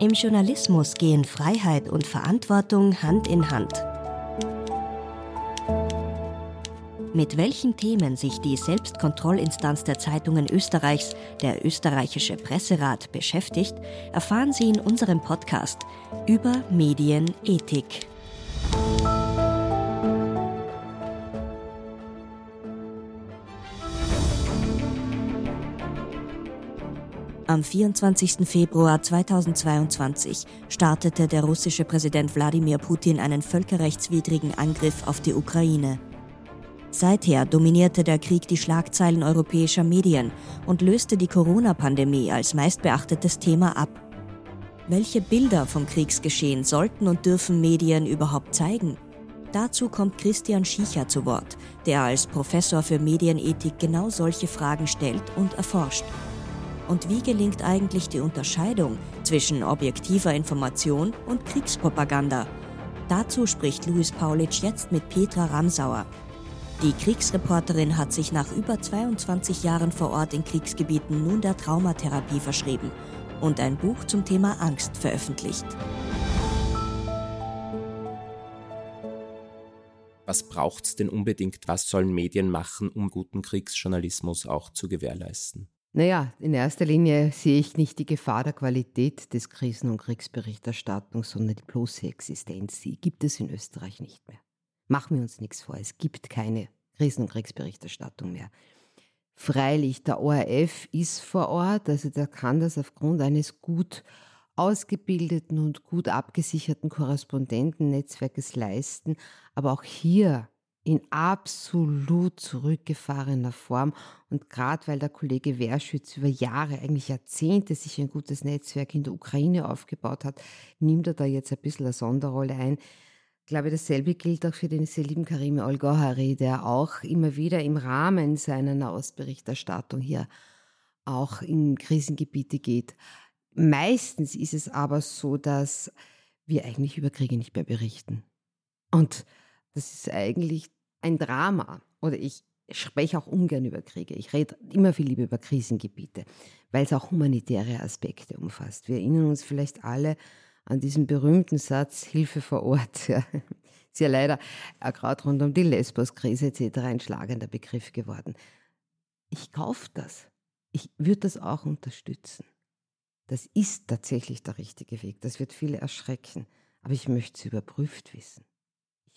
Im Journalismus gehen Freiheit und Verantwortung Hand in Hand. Mit welchen Themen sich die Selbstkontrollinstanz der Zeitungen Österreichs, der österreichische Presserat, beschäftigt, erfahren Sie in unserem Podcast über Medienethik. Am 24. Februar 2022 startete der russische Präsident Wladimir Putin einen völkerrechtswidrigen Angriff auf die Ukraine. Seither dominierte der Krieg die Schlagzeilen europäischer Medien und löste die Corona-Pandemie als meistbeachtetes Thema ab. Welche Bilder vom Kriegsgeschehen sollten und dürfen Medien überhaupt zeigen? Dazu kommt Christian Schiecher zu Wort, der als Professor für Medienethik genau solche Fragen stellt und erforscht. Und wie gelingt eigentlich die Unterscheidung zwischen objektiver Information und Kriegspropaganda? Dazu spricht Luis Paulitsch jetzt mit Petra Ramsauer. Die Kriegsreporterin hat sich nach über 22 Jahren vor Ort in Kriegsgebieten nun der Traumatherapie verschrieben und ein Buch zum Thema Angst veröffentlicht. Was braucht es denn unbedingt? Was sollen Medien machen, um guten Kriegsjournalismus auch zu gewährleisten? Naja, in erster Linie sehe ich nicht die Gefahr der Qualität des Krisen- und Kriegsberichterstattung, sondern die bloße Existenz. Die gibt es in Österreich nicht mehr. Machen wir uns nichts vor, es gibt keine Krisen- und Kriegsberichterstattung mehr. Freilich, der ORF ist vor Ort, also der kann das aufgrund eines gut ausgebildeten und gut abgesicherten Korrespondentennetzwerkes leisten. Aber auch hier in absolut zurückgefahrener Form. Und gerade weil der Kollege Wehrschütz über Jahre, eigentlich Jahrzehnte sich ein gutes Netzwerk in der Ukraine aufgebaut hat, nimmt er da jetzt ein bisschen eine Sonderrolle ein. Ich glaube, dasselbe gilt auch für den lieben Karim Al-Gohari, der auch immer wieder im Rahmen seiner Nahostberichterstattung hier auch in Krisengebiete geht. Meistens ist es aber so, dass wir eigentlich über Kriege nicht mehr berichten. Und das ist eigentlich ein Drama. Oder ich spreche auch ungern über Kriege. Ich rede immer viel lieber über Krisengebiete, weil es auch humanitäre Aspekte umfasst. Wir erinnern uns vielleicht alle an diesen berühmten Satz Hilfe vor Ort. Ja. Ist ja leider äh, gerade rund um die Lesbos-Krise etc. ein schlagender Begriff geworden. Ich kaufe das. Ich würde das auch unterstützen. Das ist tatsächlich der richtige Weg. Das wird viele erschrecken. Aber ich möchte es überprüft wissen.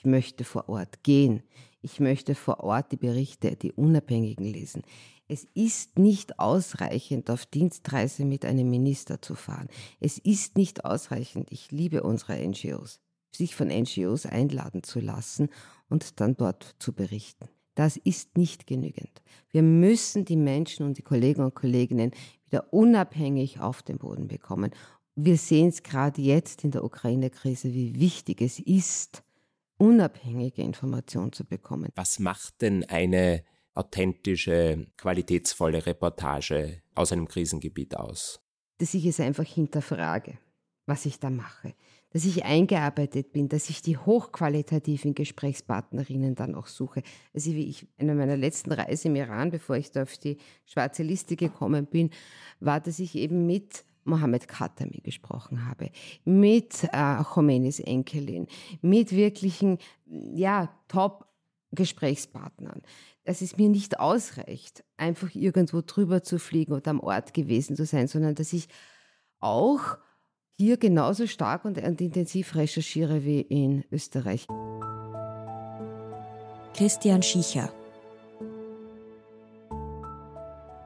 Ich möchte vor Ort gehen. Ich möchte vor Ort die Berichte, die Unabhängigen lesen. Es ist nicht ausreichend, auf Dienstreise mit einem Minister zu fahren. Es ist nicht ausreichend, ich liebe unsere NGOs, sich von NGOs einladen zu lassen und dann dort zu berichten. Das ist nicht genügend. Wir müssen die Menschen und die Kollegen und Kolleginnen wieder unabhängig auf den Boden bekommen. Wir sehen es gerade jetzt in der Ukraine-Krise, wie wichtig es ist, unabhängige Information zu bekommen. Was macht denn eine authentische, qualitätsvolle Reportage aus einem Krisengebiet aus? Dass ich es einfach hinterfrage, was ich da mache. Dass ich eingearbeitet bin, dass ich die hochqualitativen Gesprächspartnerinnen dann auch suche. Also wie ich in meiner letzten Reise im Iran, bevor ich da auf die schwarze Liste gekommen bin, war, dass ich eben mit Mohammed Khatami gesprochen habe, mit äh, Khomeinis Enkelin, mit wirklichen, ja, Top-Gesprächspartnern, dass es mir nicht ausreicht, einfach irgendwo drüber zu fliegen oder am Ort gewesen zu sein, sondern dass ich auch hier genauso stark und intensiv recherchiere wie in Österreich. Christian Schiecher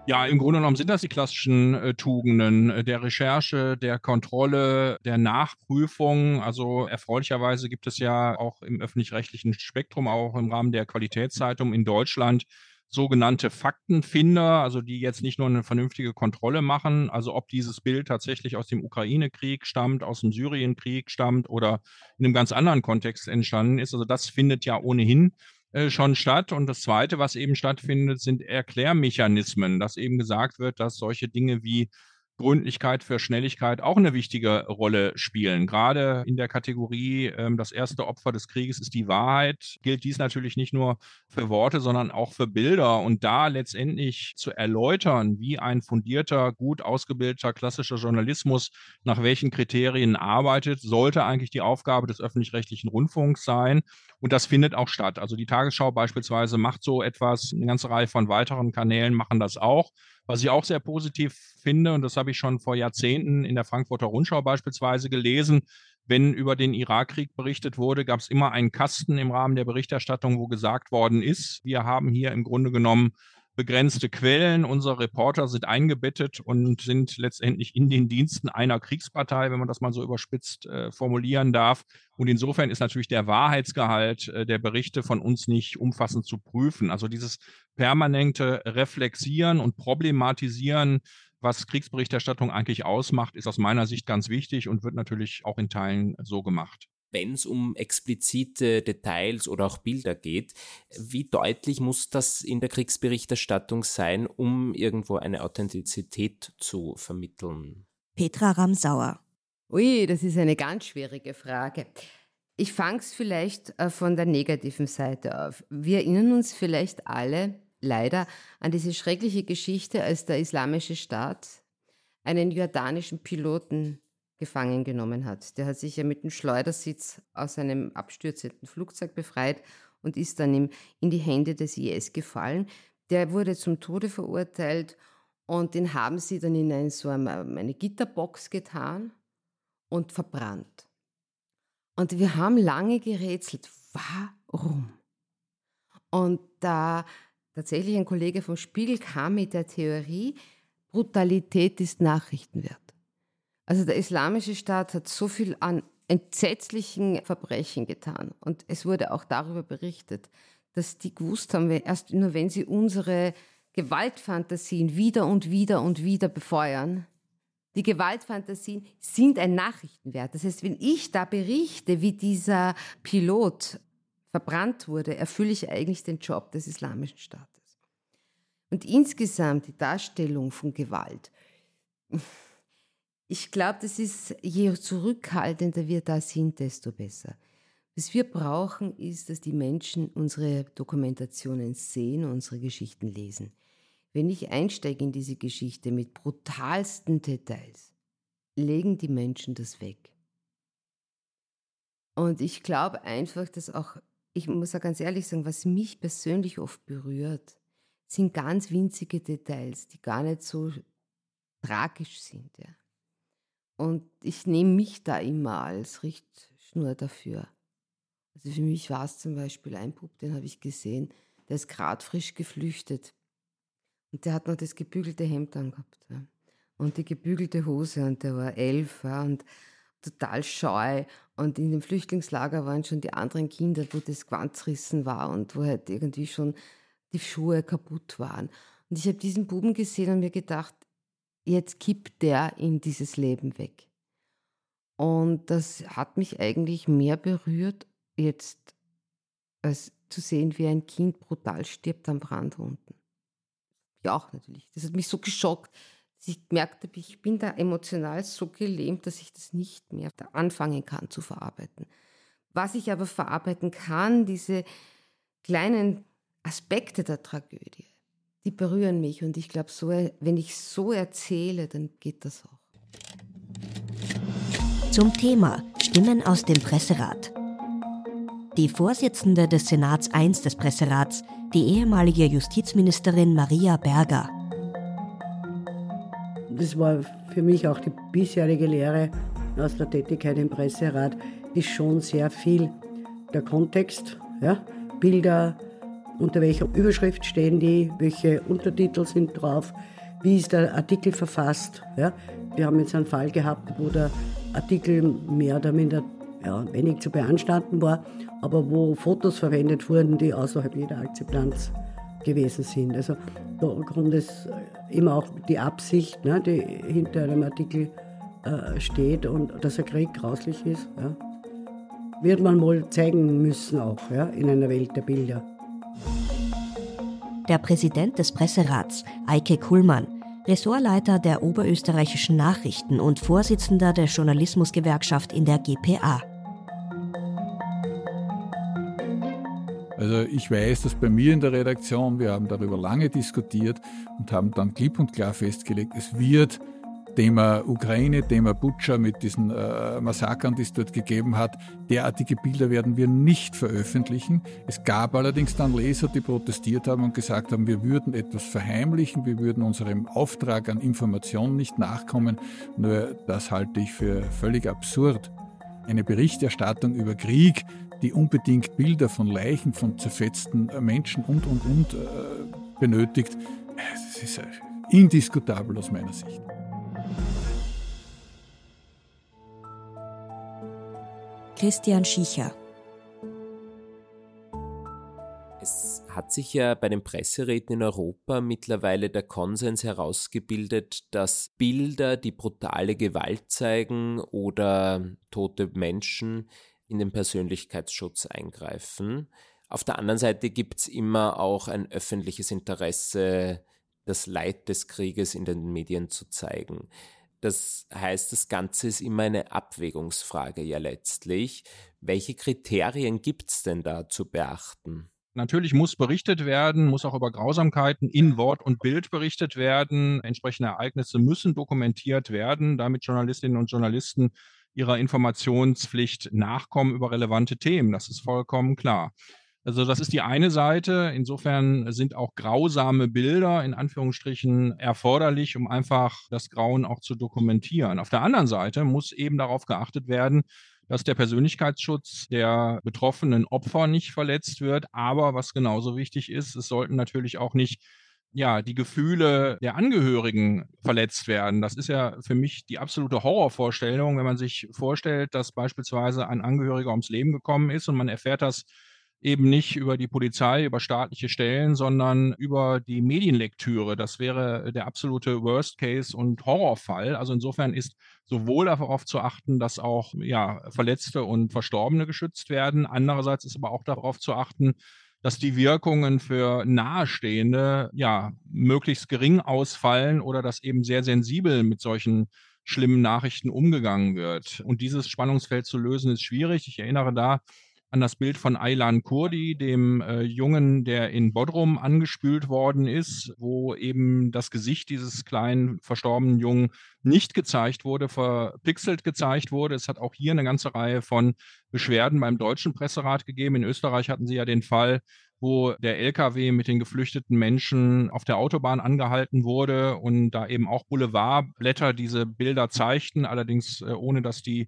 Ja, im Grunde genommen sind das die klassischen äh, Tugenden äh, der Recherche, der Kontrolle, der Nachprüfung. Also erfreulicherweise gibt es ja auch im öffentlich-rechtlichen Spektrum, auch im Rahmen der Qualitätszeitung in Deutschland, sogenannte Faktenfinder, also die jetzt nicht nur eine vernünftige Kontrolle machen, also ob dieses Bild tatsächlich aus dem Ukraine-Krieg stammt, aus dem Syrien-Krieg stammt oder in einem ganz anderen Kontext entstanden ist. Also das findet ja ohnehin äh, schon statt. Und das Zweite, was eben stattfindet, sind Erklärmechanismen, dass eben gesagt wird, dass solche Dinge wie Gründlichkeit, für Schnelligkeit auch eine wichtige Rolle spielen. Gerade in der Kategorie, ähm, das erste Opfer des Krieges ist die Wahrheit, gilt dies natürlich nicht nur für Worte, sondern auch für Bilder. Und da letztendlich zu erläutern, wie ein fundierter, gut ausgebildeter klassischer Journalismus nach welchen Kriterien arbeitet, sollte eigentlich die Aufgabe des öffentlich-rechtlichen Rundfunks sein. Und das findet auch statt. Also die Tagesschau beispielsweise macht so etwas, eine ganze Reihe von weiteren Kanälen machen das auch. Was ich auch sehr positiv finde, und das habe ich schon vor Jahrzehnten in der Frankfurter Rundschau beispielsweise gelesen, wenn über den Irakkrieg berichtet wurde, gab es immer einen Kasten im Rahmen der Berichterstattung, wo gesagt worden ist, wir haben hier im Grunde genommen begrenzte Quellen. Unsere Reporter sind eingebettet und sind letztendlich in den Diensten einer Kriegspartei, wenn man das mal so überspitzt äh, formulieren darf. Und insofern ist natürlich der Wahrheitsgehalt äh, der Berichte von uns nicht umfassend zu prüfen. Also dieses permanente Reflexieren und Problematisieren, was Kriegsberichterstattung eigentlich ausmacht, ist aus meiner Sicht ganz wichtig und wird natürlich auch in Teilen so gemacht wenn es um explizite Details oder auch Bilder geht. Wie deutlich muss das in der Kriegsberichterstattung sein, um irgendwo eine Authentizität zu vermitteln? Petra Ramsauer. Ui, das ist eine ganz schwierige Frage. Ich fange es vielleicht äh, von der negativen Seite auf. Wir erinnern uns vielleicht alle leider an diese schreckliche Geschichte, als der Islamische Staat einen jordanischen Piloten gefangen genommen hat. Der hat sich ja mit dem Schleudersitz aus einem abstürzenden Flugzeug befreit und ist dann in die Hände des IS gefallen. Der wurde zum Tode verurteilt und den haben sie dann in eine, so eine, eine Gitterbox getan und verbrannt. Und wir haben lange gerätselt, warum? Und da tatsächlich ein Kollege vom Spiegel kam mit der Theorie, Brutalität ist Nachrichtenwert. Also der islamische Staat hat so viel an entsetzlichen Verbrechen getan. Und es wurde auch darüber berichtet, dass die gewusst haben, erst nur wenn sie unsere Gewaltfantasien wieder und wieder und wieder befeuern, die Gewaltfantasien sind ein Nachrichtenwert. Das heißt, wenn ich da berichte, wie dieser Pilot verbrannt wurde, erfülle ich eigentlich den Job des islamischen Staates. Und insgesamt die Darstellung von Gewalt ich glaube, das ist, je zurückhaltender wir da sind, desto besser. Was wir brauchen, ist, dass die Menschen unsere Dokumentationen sehen unsere Geschichten lesen. Wenn ich einsteige in diese Geschichte mit brutalsten Details, legen die Menschen das weg. Und ich glaube einfach, dass auch, ich muss auch ganz ehrlich sagen, was mich persönlich oft berührt, sind ganz winzige Details, die gar nicht so tragisch sind. Ja. Und ich nehme mich da immer als Richtschnur dafür. Also für mich war es zum Beispiel ein Bub, den habe ich gesehen, der ist gerade frisch geflüchtet. Und der hat noch das gebügelte Hemd angehabt. Ja. Und die gebügelte Hose und der war elf ja, und total scheu. Und in dem Flüchtlingslager waren schon die anderen Kinder, wo das Gewand zerrissen war und wo halt irgendwie schon die Schuhe kaputt waren. Und ich habe diesen Buben gesehen und mir gedacht, jetzt kippt der in dieses Leben weg. Und das hat mich eigentlich mehr berührt, jetzt als zu sehen, wie ein Kind brutal stirbt am Brand unten. Ja, auch natürlich. Das hat mich so geschockt, dass ich gemerkt habe, ich bin da emotional so gelähmt, dass ich das nicht mehr anfangen kann zu verarbeiten. Was ich aber verarbeiten kann, diese kleinen Aspekte der Tragödie, die berühren mich. Und ich glaube, so, wenn ich so erzähle, dann geht das auch. Zum Thema Stimmen aus dem Presserat. Die Vorsitzende des Senats I des Presserats, die ehemalige Justizministerin Maria Berger. Das war für mich auch die bisherige Lehre aus der Tätigkeit im Presserat, ist schon sehr viel der Kontext, ja, Bilder, unter welcher Überschrift stehen die, welche Untertitel sind drauf, wie ist der Artikel verfasst. Ja? Wir haben jetzt einen Fall gehabt, wo der Artikel mehr oder minder ja, wenig zu beanstanden war, aber wo Fotos verwendet wurden, die außerhalb jeder Akzeptanz gewesen sind. Also da kommt es immer auch die Absicht, ne, die hinter einem Artikel äh, steht und dass der Krieg grauslich ist. Ja. Wird man wohl zeigen müssen auch ja, in einer Welt der Bilder. Der Präsident des Presserats, Eike Kuhlmann, Ressortleiter der oberösterreichischen Nachrichten und Vorsitzender der Journalismusgewerkschaft in der GPA. Also ich weiß, dass bei mir in der Redaktion, wir haben darüber lange diskutiert und haben dann klipp und klar festgelegt, es wird Thema Ukraine, Thema Butcher mit diesen äh, Massakern, die es dort gegeben hat. Derartige Bilder werden wir nicht veröffentlichen. Es gab allerdings dann Leser, die protestiert haben und gesagt haben, wir würden etwas verheimlichen, wir würden unserem Auftrag an Information nicht nachkommen. Nur das halte ich für völlig absurd. Eine Berichterstattung über Krieg, die unbedingt Bilder von Leichen, von zerfetzten Menschen und, und, und äh, benötigt, das ist indiskutabel aus meiner Sicht. Christian Schiecher. Es hat sich ja bei den Presseräten in Europa mittlerweile der Konsens herausgebildet, dass Bilder, die brutale Gewalt zeigen oder tote Menschen, in den Persönlichkeitsschutz eingreifen. Auf der anderen Seite gibt es immer auch ein öffentliches Interesse, das Leid des Krieges in den Medien zu zeigen. Das heißt, das Ganze ist immer eine Abwägungsfrage ja letztlich. Welche Kriterien gibt es denn da zu beachten? Natürlich muss berichtet werden, muss auch über Grausamkeiten in Wort und Bild berichtet werden. Entsprechende Ereignisse müssen dokumentiert werden, damit Journalistinnen und Journalisten ihrer Informationspflicht nachkommen über relevante Themen. Das ist vollkommen klar. Also das ist die eine Seite. Insofern sind auch grausame Bilder in Anführungsstrichen erforderlich, um einfach das Grauen auch zu dokumentieren. Auf der anderen Seite muss eben darauf geachtet werden, dass der Persönlichkeitsschutz der betroffenen Opfer nicht verletzt wird. Aber was genauso wichtig ist, es sollten natürlich auch nicht ja, die Gefühle der Angehörigen verletzt werden. Das ist ja für mich die absolute Horrorvorstellung, wenn man sich vorstellt, dass beispielsweise ein Angehöriger ums Leben gekommen ist und man erfährt das eben nicht über die Polizei, über staatliche Stellen, sondern über die Medienlektüre. Das wäre der absolute Worst Case und Horrorfall. Also insofern ist sowohl darauf zu achten, dass auch ja, Verletzte und Verstorbene geschützt werden. Andererseits ist aber auch darauf zu achten, dass die Wirkungen für Nahestehende ja möglichst gering ausfallen oder dass eben sehr sensibel mit solchen schlimmen Nachrichten umgegangen wird. Und dieses Spannungsfeld zu lösen ist schwierig. Ich erinnere da an das Bild von Aylan Kurdi, dem äh, Jungen, der in Bodrum angespült worden ist, wo eben das Gesicht dieses kleinen verstorbenen Jungen nicht gezeigt wurde, verpixelt gezeigt wurde. Es hat auch hier eine ganze Reihe von Beschwerden beim deutschen Presserat gegeben. In Österreich hatten sie ja den Fall, wo der LKW mit den geflüchteten Menschen auf der Autobahn angehalten wurde und da eben auch Boulevardblätter diese Bilder zeigten, allerdings äh, ohne dass die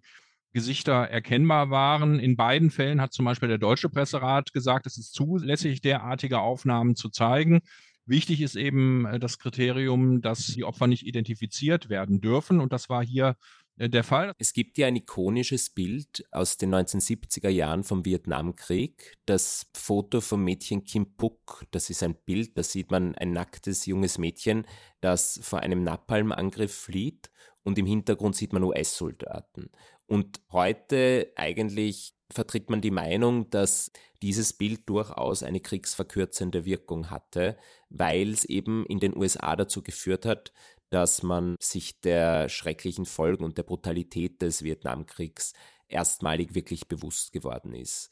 Gesichter erkennbar waren. In beiden Fällen hat zum Beispiel der Deutsche Presserat gesagt, es ist zulässig, derartige Aufnahmen zu zeigen. Wichtig ist eben äh, das Kriterium, dass die Opfer nicht identifiziert werden dürfen. Und das war hier äh, der Fall. Es gibt ja ein ikonisches Bild aus den 1970er Jahren vom Vietnamkrieg. Das Foto vom Mädchen Kim Puk. Das ist ein Bild, da sieht man ein nacktes junges Mädchen, das vor einem Napalmangriff flieht. Und im Hintergrund sieht man US-Soldaten. Und heute eigentlich vertritt man die Meinung, dass dieses Bild durchaus eine kriegsverkürzende Wirkung hatte, weil es eben in den USA dazu geführt hat, dass man sich der schrecklichen Folgen und der Brutalität des Vietnamkriegs erstmalig wirklich bewusst geworden ist.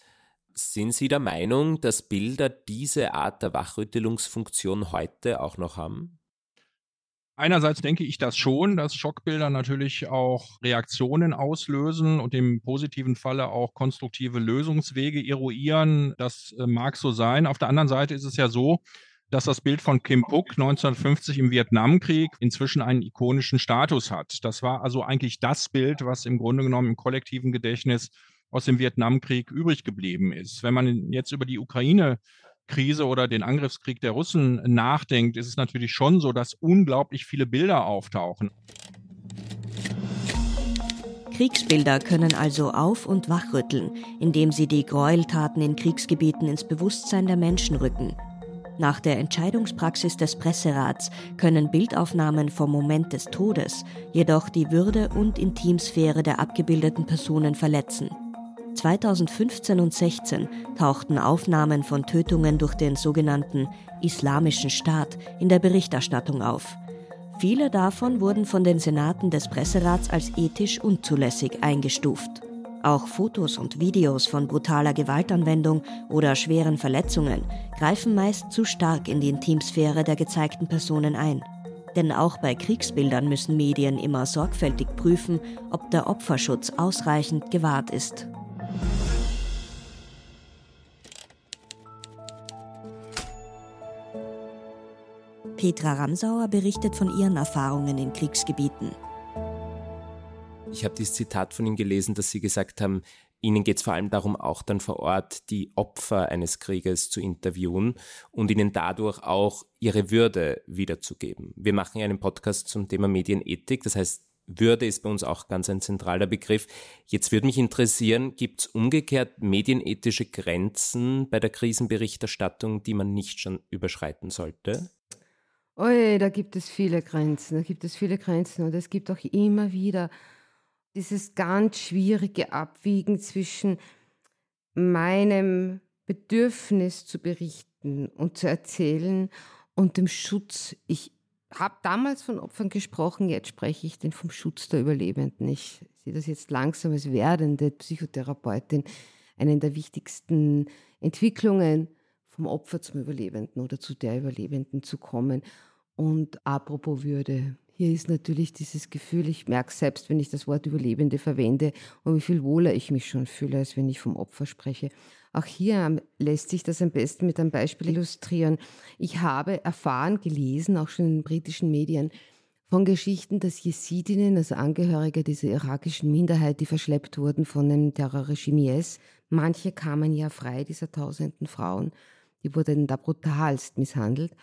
Sind Sie der Meinung, dass Bilder diese Art der Wachrüttelungsfunktion heute auch noch haben? Einerseits denke ich das schon, dass Schockbilder natürlich auch Reaktionen auslösen und im positiven Falle auch konstruktive Lösungswege eruieren. Das äh, mag so sein. Auf der anderen Seite ist es ja so, dass das Bild von Kim Puk 1950 im Vietnamkrieg inzwischen einen ikonischen Status hat. Das war also eigentlich das Bild, was im Grunde genommen im kollektiven Gedächtnis aus dem Vietnamkrieg übrig geblieben ist. Wenn man jetzt über die Ukraine Krise oder den Angriffskrieg der Russen nachdenkt, ist es natürlich schon so, dass unglaublich viele Bilder auftauchen. Kriegsbilder können also auf- und wachrütteln, indem sie die Gräueltaten in Kriegsgebieten ins Bewusstsein der Menschen rücken. Nach der Entscheidungspraxis des Presserats können Bildaufnahmen vom Moment des Todes jedoch die Würde und Intimsphäre der abgebildeten Personen verletzen. 2015 und 16 tauchten Aufnahmen von Tötungen durch den sogenannten Islamischen Staat in der Berichterstattung auf. Viele davon wurden von den Senaten des Presserats als ethisch unzulässig eingestuft. Auch Fotos und Videos von brutaler Gewaltanwendung oder schweren Verletzungen greifen meist zu stark in die Intimsphäre der gezeigten Personen ein. Denn auch bei Kriegsbildern müssen Medien immer sorgfältig prüfen, ob der Opferschutz ausreichend gewahrt ist. Petra Ramsauer berichtet von ihren Erfahrungen in Kriegsgebieten. Ich habe dieses Zitat von ihm gelesen, dass Sie gesagt haben, Ihnen geht es vor allem darum, auch dann vor Ort die Opfer eines Krieges zu interviewen und ihnen dadurch auch ihre Würde wiederzugeben. Wir machen ja einen Podcast zum Thema Medienethik, das heißt, würde ist bei uns auch ganz ein zentraler Begriff. Jetzt würde mich interessieren, gibt es umgekehrt medienethische Grenzen bei der Krisenberichterstattung, die man nicht schon überschreiten sollte? Oi, da gibt es viele Grenzen, da gibt es viele Grenzen und es gibt auch immer wieder dieses ganz schwierige Abwiegen zwischen meinem Bedürfnis zu berichten und zu erzählen und dem Schutz. Ich habe damals von Opfern gesprochen, jetzt spreche ich den vom Schutz der Überlebenden. Ich sehe das jetzt langsam als werdende Psychotherapeutin, einen der wichtigsten Entwicklungen vom Opfer zum Überlebenden oder zu der Überlebenden zu kommen. Und apropos Würde, hier ist natürlich dieses Gefühl, ich merke selbst, wenn ich das Wort Überlebende verwende und wie viel wohler ich mich schon fühle, als wenn ich vom Opfer spreche. Auch hier lässt sich das am besten mit einem Beispiel illustrieren. Ich habe erfahren, gelesen, auch schon in britischen Medien, von Geschichten, dass Jesidinnen, also Angehörige dieser irakischen Minderheit, die verschleppt wurden von dem Terrorregime IS, manche kamen ja frei, dieser tausenden Frauen, die wurden da brutalst misshandelt.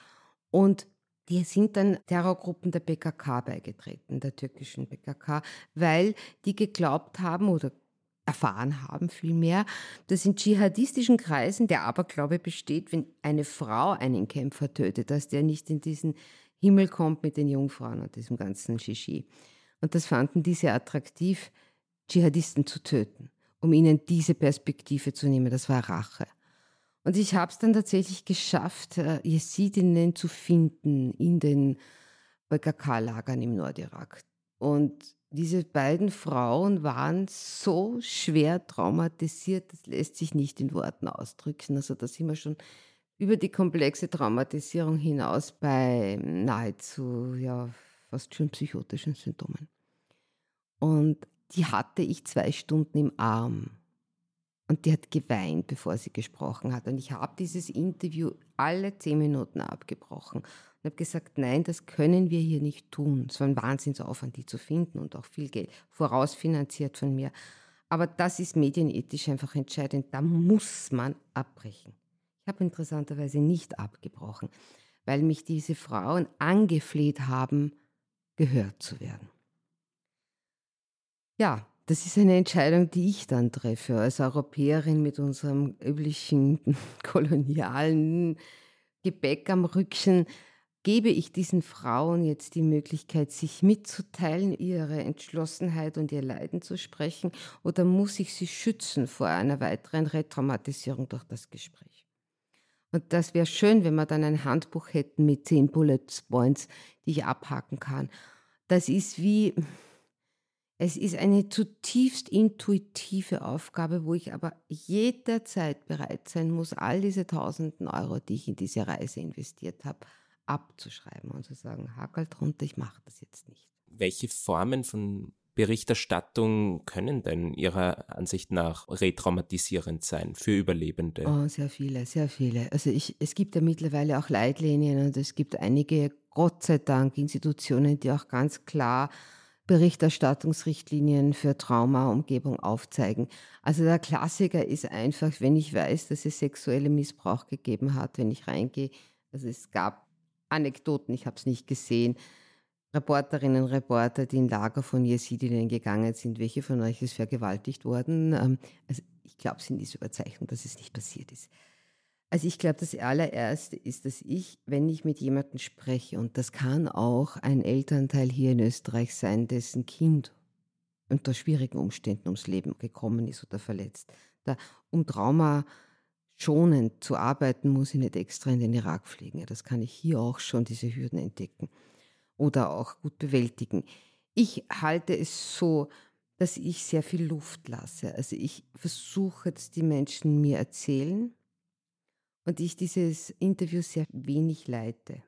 Und die sind dann Terrorgruppen der PKK beigetreten, der türkischen PKK, weil die geglaubt haben oder erfahren haben vielmehr, dass in dschihadistischen Kreisen der Aberglaube besteht, wenn eine Frau einen Kämpfer tötet, dass der nicht in diesen Himmel kommt mit den Jungfrauen und diesem ganzen Shishi. Und das fanden die sehr attraktiv, Dschihadisten zu töten, um ihnen diese Perspektive zu nehmen. Das war Rache. Und ich habe es dann tatsächlich geschafft, äh, Jesidinnen zu finden in den PKK-Lagern im Nordirak. Und diese beiden Frauen waren so schwer traumatisiert, das lässt sich nicht in Worten ausdrücken. Also da sind wir schon über die komplexe Traumatisierung hinaus bei nahezu ja, fast schon psychotischen Symptomen. Und die hatte ich zwei Stunden im Arm. Und die hat geweint, bevor sie gesprochen hat. Und ich habe dieses Interview alle zehn Minuten abgebrochen und habe gesagt, nein, das können wir hier nicht tun. Es war ein Wahnsinnsaufwand, die zu finden und auch viel Geld vorausfinanziert von mir. Aber das ist medienethisch einfach entscheidend. Da muss man abbrechen. Ich habe interessanterweise nicht abgebrochen, weil mich diese Frauen angefleht haben, gehört zu werden. Ja, das ist eine Entscheidung, die ich dann treffe, als Europäerin mit unserem üblichen kolonialen Gebäck am Rückchen. Gebe ich diesen Frauen jetzt die Möglichkeit, sich mitzuteilen, ihre Entschlossenheit und ihr Leiden zu sprechen, oder muss ich sie schützen vor einer weiteren Retraumatisierung durch das Gespräch? Und das wäre schön, wenn wir dann ein Handbuch hätten mit zehn Bullet Points, die ich abhaken kann. Das ist wie, es ist eine zutiefst intuitive Aufgabe, wo ich aber jederzeit bereit sein muss, all diese tausenden Euro, die ich in diese Reise investiert habe, abzuschreiben und zu sagen, Hakel drunter, ich mache das jetzt nicht. Welche Formen von Berichterstattung können denn Ihrer Ansicht nach retraumatisierend sein für Überlebende? Oh, sehr viele, sehr viele. Also ich, es gibt ja mittlerweile auch Leitlinien und es gibt einige, Gott sei Dank, Institutionen, die auch ganz klar Berichterstattungsrichtlinien für Traumaumgebung aufzeigen. Also der Klassiker ist einfach, wenn ich weiß, dass es sexuelle Missbrauch gegeben hat, wenn ich reingehe. Also es gab Anekdoten, ich habe es nicht gesehen. Reporterinnen Reporter, die in Lager von Jesidinnen gegangen sind. Welche von euch ist vergewaltigt worden? Ähm, also ich glaube, es sind diese Überzeichnung, dass es nicht passiert ist. Also ich glaube, das allererste ist, dass ich, wenn ich mit jemandem spreche, und das kann auch ein Elternteil hier in Österreich sein, dessen Kind unter schwierigen Umständen ums Leben gekommen ist oder verletzt, da, um Trauma schonend zu arbeiten, muss ich nicht extra in den Irak fliegen. Das kann ich hier auch schon, diese Hürden entdecken. oder auch gut bewältigen. Ich halte es so, dass ich sehr viel Luft lasse. Also ich versuche, dass die Menschen mir erzählen und ich dieses Interview sehr wenig leite.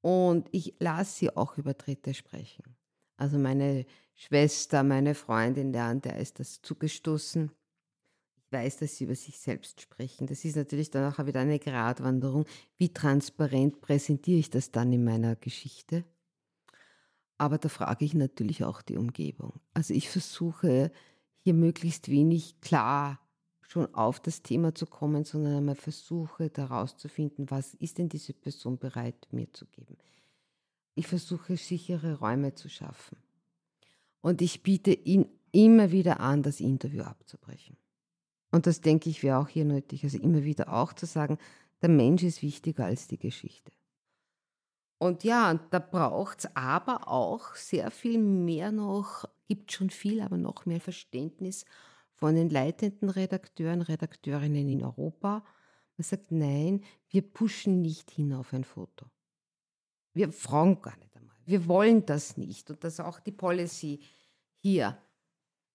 Und ich lasse sie auch über Dritte sprechen. Also meine Schwester, meine Freundin, der an der ist das zugestoßen. Ich weiß, dass sie über sich selbst sprechen. Das ist natürlich dann auch wieder eine Gratwanderung. Wie transparent präsentiere ich das dann in meiner Geschichte? Aber da frage ich natürlich auch die Umgebung. Also ich versuche hier möglichst wenig klar schon auf das Thema zu kommen, sondern einmal versuche herauszufinden, was ist denn diese Person bereit mir zu geben. Ich versuche sichere Räume zu schaffen. Und ich biete ihn immer wieder an, das Interview abzubrechen. Und das denke ich wäre auch hier nötig. Also immer wieder auch zu sagen, der Mensch ist wichtiger als die Geschichte. Und ja, da braucht es aber auch sehr viel mehr noch, gibt schon viel, aber noch mehr Verständnis von den leitenden Redakteuren, Redakteurinnen in Europa. Man sagt, nein, wir pushen nicht hin auf ein Foto. Wir fragen gar nicht einmal. Wir wollen das nicht. Und dass auch die Policy hier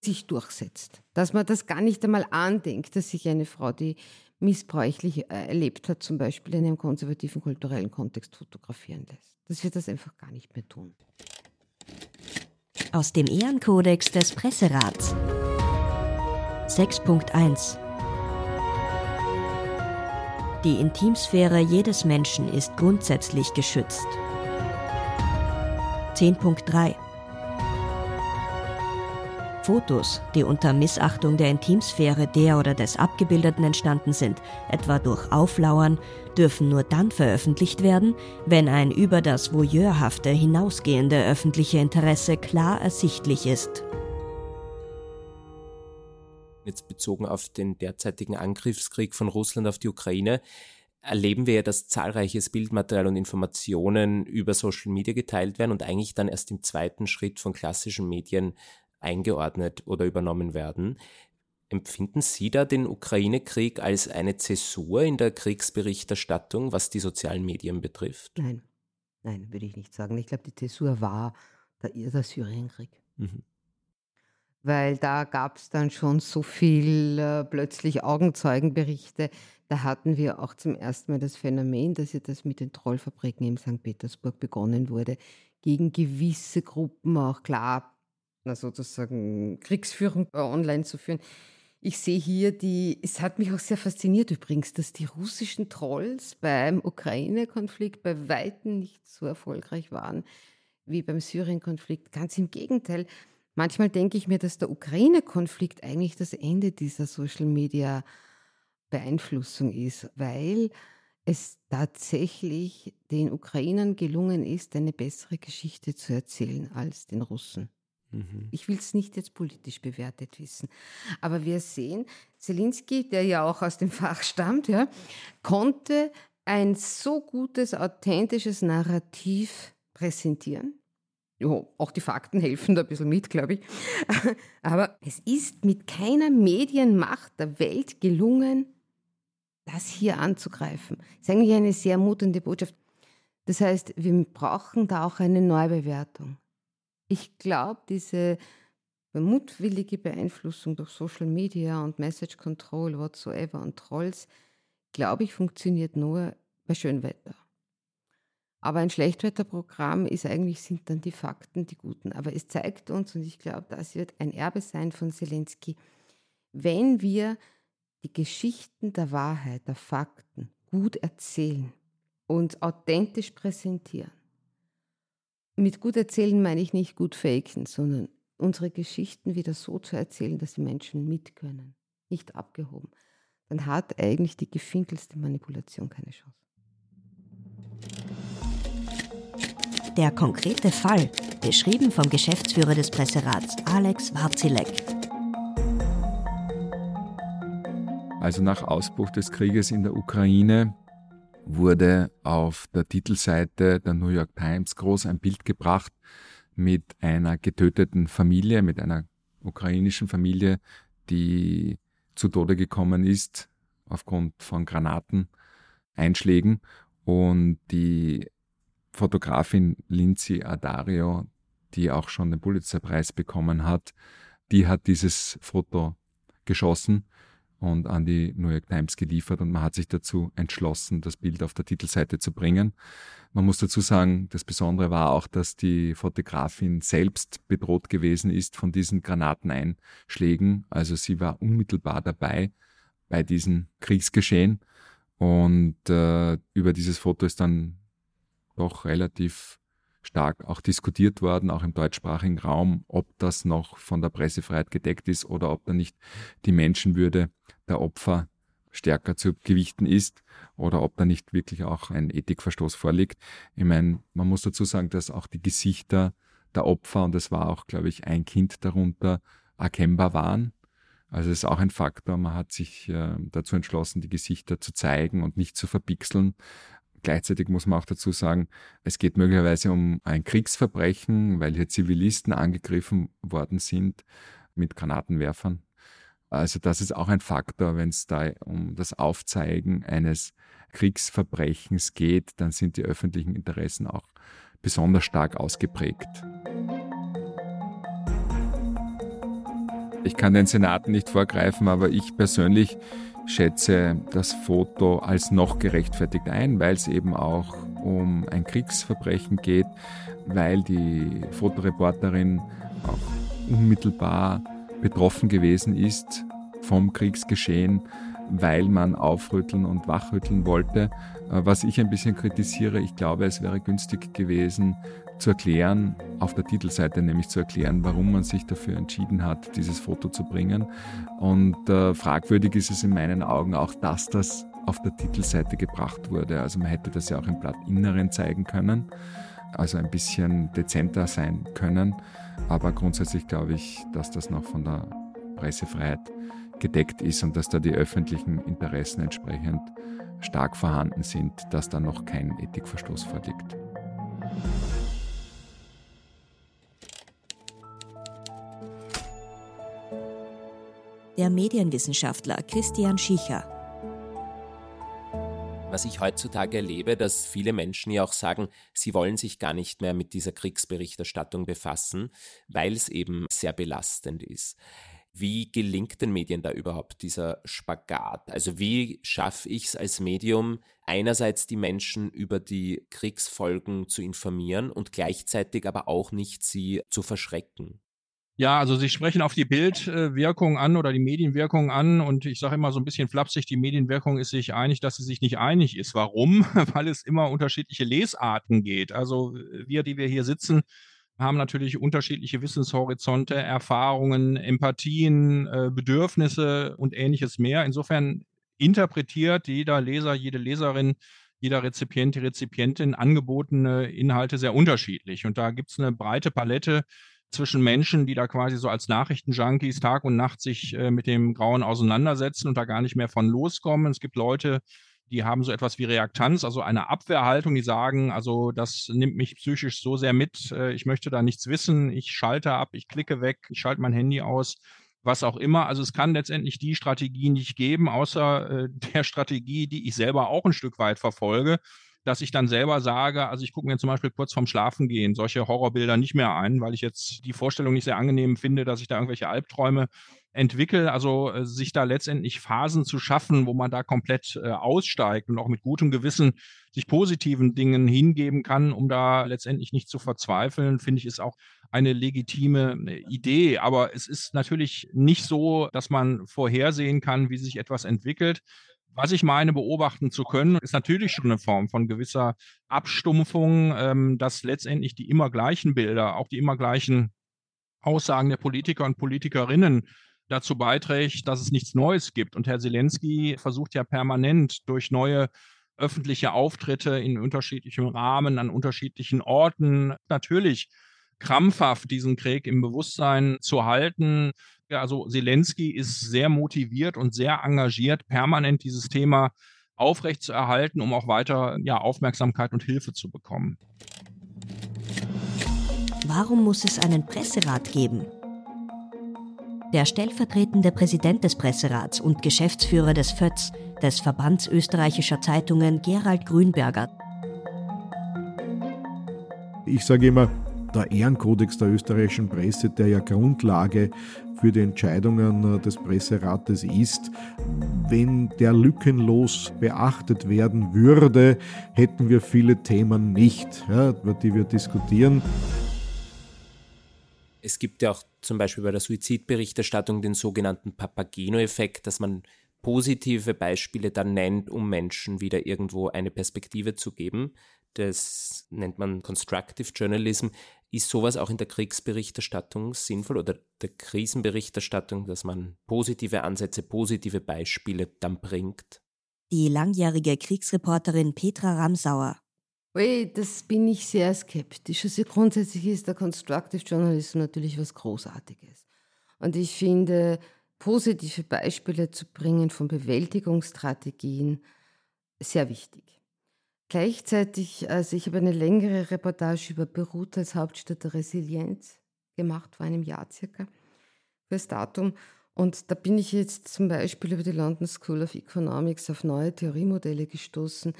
sich durchsetzt. Dass man das gar nicht einmal andenkt, dass sich eine Frau, die missbräuchlich äh, erlebt hat, zum Beispiel in einem konservativen kulturellen Kontext fotografieren lässt. Dass wir das einfach gar nicht mehr tun. Aus dem Ehrenkodex des Presserats. 6.1 Die Intimsphäre jedes Menschen ist grundsätzlich geschützt. 10.3 Fotos, die unter Missachtung der Intimsphäre der oder des Abgebildeten entstanden sind, etwa durch Auflauern, dürfen nur dann veröffentlicht werden, wenn ein über das Voyeurhafte hinausgehende öffentliche Interesse klar ersichtlich ist. Jetzt bezogen auf den derzeitigen Angriffskrieg von Russland auf die Ukraine, erleben wir ja, dass zahlreiches Bildmaterial und Informationen über Social Media geteilt werden und eigentlich dann erst im zweiten Schritt von klassischen Medien eingeordnet oder übernommen werden. Empfinden Sie da den Ukraine-Krieg als eine Zäsur in der Kriegsberichterstattung, was die sozialen Medien betrifft? Nein, nein, würde ich nicht sagen. Ich glaube, die Zäsur war der, der Syrienkrieg. Mhm. Weil da gab es dann schon so viel äh, plötzlich Augenzeugenberichte. Da hatten wir auch zum ersten Mal das Phänomen, dass ja das mit den Trollfabriken in St. Petersburg begonnen wurde, gegen gewisse Gruppen auch klar na, sozusagen Kriegsführung online zu führen. Ich sehe hier die, es hat mich auch sehr fasziniert übrigens, dass die russischen Trolls beim Ukraine-Konflikt bei Weitem nicht so erfolgreich waren wie beim Syrien-Konflikt. Ganz im Gegenteil. Manchmal denke ich mir, dass der Ukraine-Konflikt eigentlich das Ende dieser Social-Media-Beeinflussung ist, weil es tatsächlich den Ukrainern gelungen ist, eine bessere Geschichte zu erzählen als den Russen. Mhm. Ich will es nicht jetzt politisch bewertet wissen. Aber wir sehen, Zelensky, der ja auch aus dem Fach stammt, ja, konnte ein so gutes, authentisches Narrativ präsentieren. Jo, auch die Fakten helfen da ein bisschen mit, glaube ich. Aber es ist mit keiner Medienmacht der Welt gelungen, das hier anzugreifen. Das ist eigentlich eine sehr mutende Botschaft. Das heißt, wir brauchen da auch eine Neubewertung. Ich glaube, diese mutwillige Beeinflussung durch Social Media und Message Control, whatsoever und Trolls, glaube ich, funktioniert nur bei Schönwetter. Aber ein Schlechtwetterprogramm ist eigentlich, sind dann die Fakten die guten. Aber es zeigt uns, und ich glaube, das wird ein Erbe sein von Zelensky, wenn wir die Geschichten der Wahrheit, der Fakten gut erzählen und authentisch präsentieren, mit gut erzählen meine ich nicht gut faken, sondern unsere Geschichten wieder so zu erzählen, dass die Menschen mitkönnen, nicht abgehoben. Dann hat eigentlich die gefinkelste Manipulation keine Chance. Der konkrete Fall, beschrieben vom Geschäftsführer des Presserats Alex Warzilek. Also nach Ausbruch des Krieges in der Ukraine wurde auf der Titelseite der New York Times groß ein Bild gebracht mit einer getöteten Familie, mit einer ukrainischen Familie, die zu Tode gekommen ist aufgrund von Granateneinschlägen. Und die Fotografin Lindsay Adario, die auch schon den Pulitzer-Preis bekommen hat, die hat dieses Foto geschossen und an die New York Times geliefert und man hat sich dazu entschlossen, das Bild auf der Titelseite zu bringen. Man muss dazu sagen, das Besondere war auch, dass die Fotografin selbst bedroht gewesen ist von diesen Granateneinschlägen. Also sie war unmittelbar dabei bei diesem Kriegsgeschehen und äh, über dieses Foto ist dann doch relativ stark auch diskutiert worden, auch im deutschsprachigen Raum, ob das noch von der Pressefreiheit gedeckt ist oder ob da nicht die Menschenwürde der Opfer stärker zu gewichten ist oder ob da nicht wirklich auch ein Ethikverstoß vorliegt. Ich meine, man muss dazu sagen, dass auch die Gesichter der Opfer, und es war auch, glaube ich, ein Kind darunter, erkennbar waren. Also es ist auch ein Faktor. Man hat sich äh, dazu entschlossen, die Gesichter zu zeigen und nicht zu verpixeln. Gleichzeitig muss man auch dazu sagen, es geht möglicherweise um ein Kriegsverbrechen, weil hier Zivilisten angegriffen worden sind mit Granatenwerfern. Also das ist auch ein Faktor, wenn es da um das Aufzeigen eines Kriegsverbrechens geht, dann sind die öffentlichen Interessen auch besonders stark ausgeprägt. Ich kann den Senaten nicht vorgreifen, aber ich persönlich schätze das Foto als noch gerechtfertigt ein, weil es eben auch um ein Kriegsverbrechen geht, weil die Fotoreporterin auch unmittelbar betroffen gewesen ist vom Kriegsgeschehen, weil man aufrütteln und wachrütteln wollte. Äh, was ich ein bisschen kritisiere, ich glaube, es wäre günstig gewesen, zu erklären, auf der Titelseite nämlich zu erklären, warum man sich dafür entschieden hat, dieses Foto zu bringen. Und äh, fragwürdig ist es in meinen Augen auch, dass das auf der Titelseite gebracht wurde. Also man hätte das ja auch im Blattinneren zeigen können, also ein bisschen dezenter sein können. Aber grundsätzlich glaube ich, dass das noch von der Pressefreiheit gedeckt ist und dass da die öffentlichen Interessen entsprechend stark vorhanden sind, dass da noch kein Ethikverstoß vorliegt. Medienwissenschaftler Christian Schicher. Was ich heutzutage erlebe, dass viele Menschen ja auch sagen, sie wollen sich gar nicht mehr mit dieser Kriegsberichterstattung befassen, weil es eben sehr belastend ist. Wie gelingt den Medien da überhaupt dieser Spagat? Also wie schaffe ich es als Medium, einerseits die Menschen über die Kriegsfolgen zu informieren und gleichzeitig aber auch nicht sie zu verschrecken? Ja, also Sie sprechen auf die Bildwirkung an oder die Medienwirkung an und ich sage immer so ein bisschen flapsig, die Medienwirkung ist sich einig, dass sie sich nicht einig ist. Warum? Weil es immer unterschiedliche Lesarten geht. Also wir, die wir hier sitzen, haben natürlich unterschiedliche Wissenshorizonte, Erfahrungen, Empathien, äh, Bedürfnisse und ähnliches mehr. Insofern interpretiert jeder Leser, jede Leserin jeder Rezipient, die Rezipientin angebotene Inhalte sehr unterschiedlich. Und da gibt es eine breite Palette zwischen Menschen, die da quasi so als Nachrichtenjunkies Tag und Nacht sich äh, mit dem Grauen auseinandersetzen und da gar nicht mehr von loskommen. Es gibt Leute, die haben so etwas wie Reaktanz, also eine Abwehrhaltung, die sagen, also das nimmt mich psychisch so sehr mit, äh, ich möchte da nichts wissen, ich schalte ab, ich klicke weg, ich schalte mein Handy aus, was auch immer. Also es kann letztendlich die Strategie nicht geben, außer äh, der Strategie, die ich selber auch ein Stück weit verfolge dass ich dann selber sage, also ich gucke mir zum Beispiel kurz vorm Schlafengehen solche Horrorbilder nicht mehr ein, weil ich jetzt die Vorstellung nicht sehr angenehm finde, dass ich da irgendwelche Albträume entwickle, also äh, sich da letztendlich Phasen zu schaffen, wo man da komplett äh, aussteigt und auch mit gutem Gewissen sich positiven Dingen hingeben kann, um da letztendlich nicht zu verzweifeln, finde ich, ist auch eine legitime äh, Idee. Aber es ist natürlich nicht so, dass man vorhersehen kann, wie sich etwas entwickelt. Was ich meine, beobachten zu können, ist natürlich schon eine Form von gewisser Abstumpfung, ähm, dass letztendlich die immer gleichen Bilder, auch die immer gleichen Aussagen der Politiker und Politikerinnen dazu beiträgt, dass es nichts Neues gibt. Und Herr Zelensky versucht ja permanent durch neue öffentliche Auftritte in unterschiedlichem Rahmen, an unterschiedlichen Orten, natürlich krampfhaft diesen Krieg im Bewusstsein zu halten. Also Zelensky ist sehr motiviert und sehr engagiert, permanent dieses Thema aufrechtzuerhalten, um auch weiter ja, Aufmerksamkeit und Hilfe zu bekommen. Warum muss es einen Presserat geben? Der stellvertretende Präsident des Presserats und Geschäftsführer des FÖTS, des Verbands österreichischer Zeitungen, Gerald Grünberger, Ich sage immer, der Ehrenkodex der österreichischen Presse, der ja Grundlage für die Entscheidungen äh, des Presserates ist. Wenn der lückenlos beachtet werden würde, hätten wir viele Themen nicht, ja, über die wir diskutieren. Es gibt ja auch zum Beispiel bei der Suizidberichterstattung den sogenannten Papageno-Effekt, dass man positive Beispiele dann nennt, um Menschen wieder irgendwo eine Perspektive zu geben. Das nennt man Constructive Journalism. Ist sowas auch in der Kriegsberichterstattung sinnvoll oder der Krisenberichterstattung, dass man positive Ansätze, positive Beispiele dann bringt? Die langjährige Kriegsreporterin Petra Ramsauer. Ui, das bin ich sehr skeptisch. Also grundsätzlich ist der Constructive Journalism natürlich was Großartiges. Und ich finde, positive Beispiele zu bringen von Bewältigungsstrategien sehr wichtig. Gleichzeitig, also ich habe eine längere Reportage über Beirut als Hauptstadt der Resilienz gemacht, vor einem Jahr circa, fürs Datum. Und da bin ich jetzt zum Beispiel über die London School of Economics auf neue Theoriemodelle gestoßen,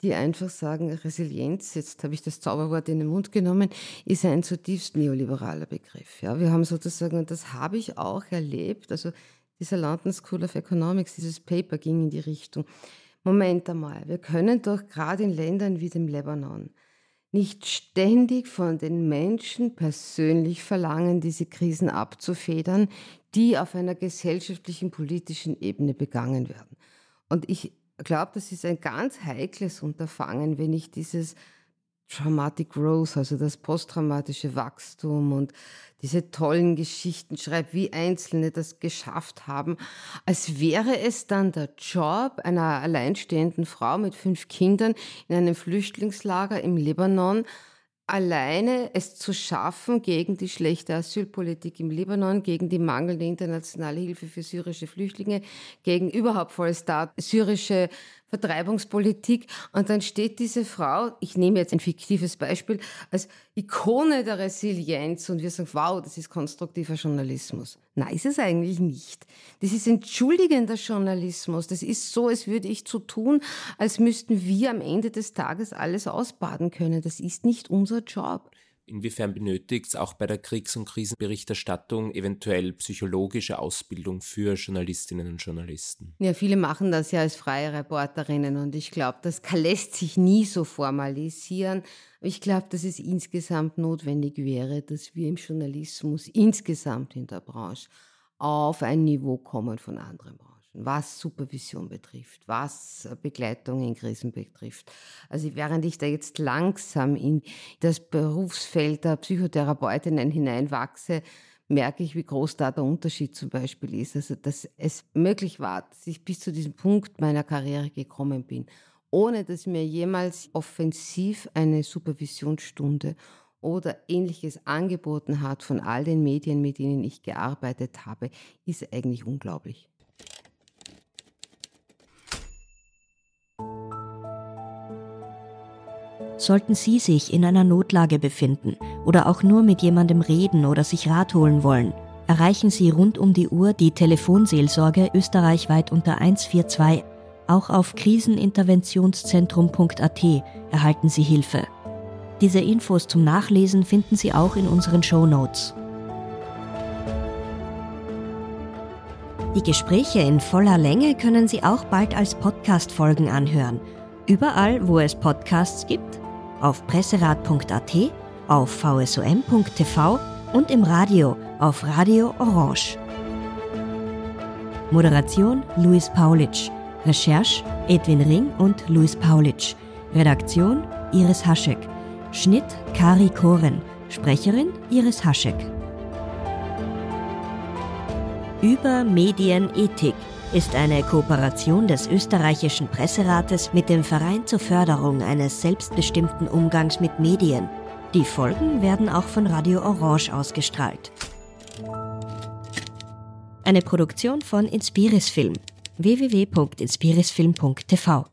die einfach sagen, Resilienz, jetzt habe ich das Zauberwort in den Mund genommen, ist ein zutiefst neoliberaler Begriff. Ja, wir haben sozusagen, und das habe ich auch erlebt, also dieser London School of Economics, dieses Paper ging in die Richtung, Moment einmal, wir können doch gerade in Ländern wie dem Libanon nicht ständig von den Menschen persönlich verlangen, diese Krisen abzufedern, die auf einer gesellschaftlichen, politischen Ebene begangen werden. Und ich glaube, das ist ein ganz heikles Unterfangen, wenn ich dieses Traumatic Growth, also das posttraumatische Wachstum und diese tollen Geschichten schreibt, wie Einzelne das geschafft haben, als wäre es dann der Job einer alleinstehenden Frau mit fünf Kindern in einem Flüchtlingslager im Libanon, alleine es zu schaffen gegen die schlechte Asylpolitik im Libanon, gegen die mangelnde internationale Hilfe für syrische Flüchtlinge, gegen überhaupt Vollstart syrische Vertreibungspolitik. Und dann steht diese Frau, ich nehme jetzt ein fiktives Beispiel, als Ikone der Resilienz und wir sagen, wow, das ist konstruktiver Journalismus. Nein, ist es eigentlich nicht. Das ist entschuldigender Journalismus. Das ist so, als würde ich zu tun, als müssten wir am Ende des Tages alles ausbaden können. Das ist nicht unser Job. Inwiefern benötigt es auch bei der Kriegs- und Krisenberichterstattung eventuell psychologische Ausbildung für Journalistinnen und Journalisten? Ja, viele machen das ja als freie Reporterinnen und ich glaube, das lässt sich nie so formalisieren. Ich glaube, dass es insgesamt notwendig wäre, dass wir im Journalismus insgesamt in der Branche auf ein Niveau kommen von anderen Branchen was Supervision betrifft, was Begleitung in Krisen betrifft. Also während ich da jetzt langsam in das Berufsfeld der Psychotherapeutinnen hineinwachse, merke ich, wie groß da der Unterschied zum Beispiel ist. Also dass es möglich war, dass ich bis zu diesem Punkt meiner Karriere gekommen bin, ohne dass mir jemals offensiv eine Supervisionsstunde oder ähnliches angeboten hat von all den Medien, mit denen ich gearbeitet habe, ist eigentlich unglaublich. Sollten Sie sich in einer Notlage befinden oder auch nur mit jemandem reden oder sich Rat holen wollen, erreichen Sie rund um die Uhr die Telefonseelsorge österreichweit unter 142. Auch auf kriseninterventionszentrum.at erhalten Sie Hilfe. Diese Infos zum Nachlesen finden Sie auch in unseren Show Notes. Die Gespräche in voller Länge können Sie auch bald als Podcast-Folgen anhören. Überall, wo es Podcasts gibt auf presserat.at, auf vsom.tv und im Radio auf Radio Orange. Moderation Luis Paulitsch. Recherche Edwin Ring und Luis Paulitsch. Redaktion Iris Haschek. Schnitt Kari Koren. Sprecherin Iris Haschek. Über Medienethik ist eine Kooperation des österreichischen Presserates mit dem Verein zur Förderung eines selbstbestimmten Umgangs mit Medien. Die Folgen werden auch von Radio Orange ausgestrahlt. Eine Produktion von Inspiris Film www.inspirisfilm.tv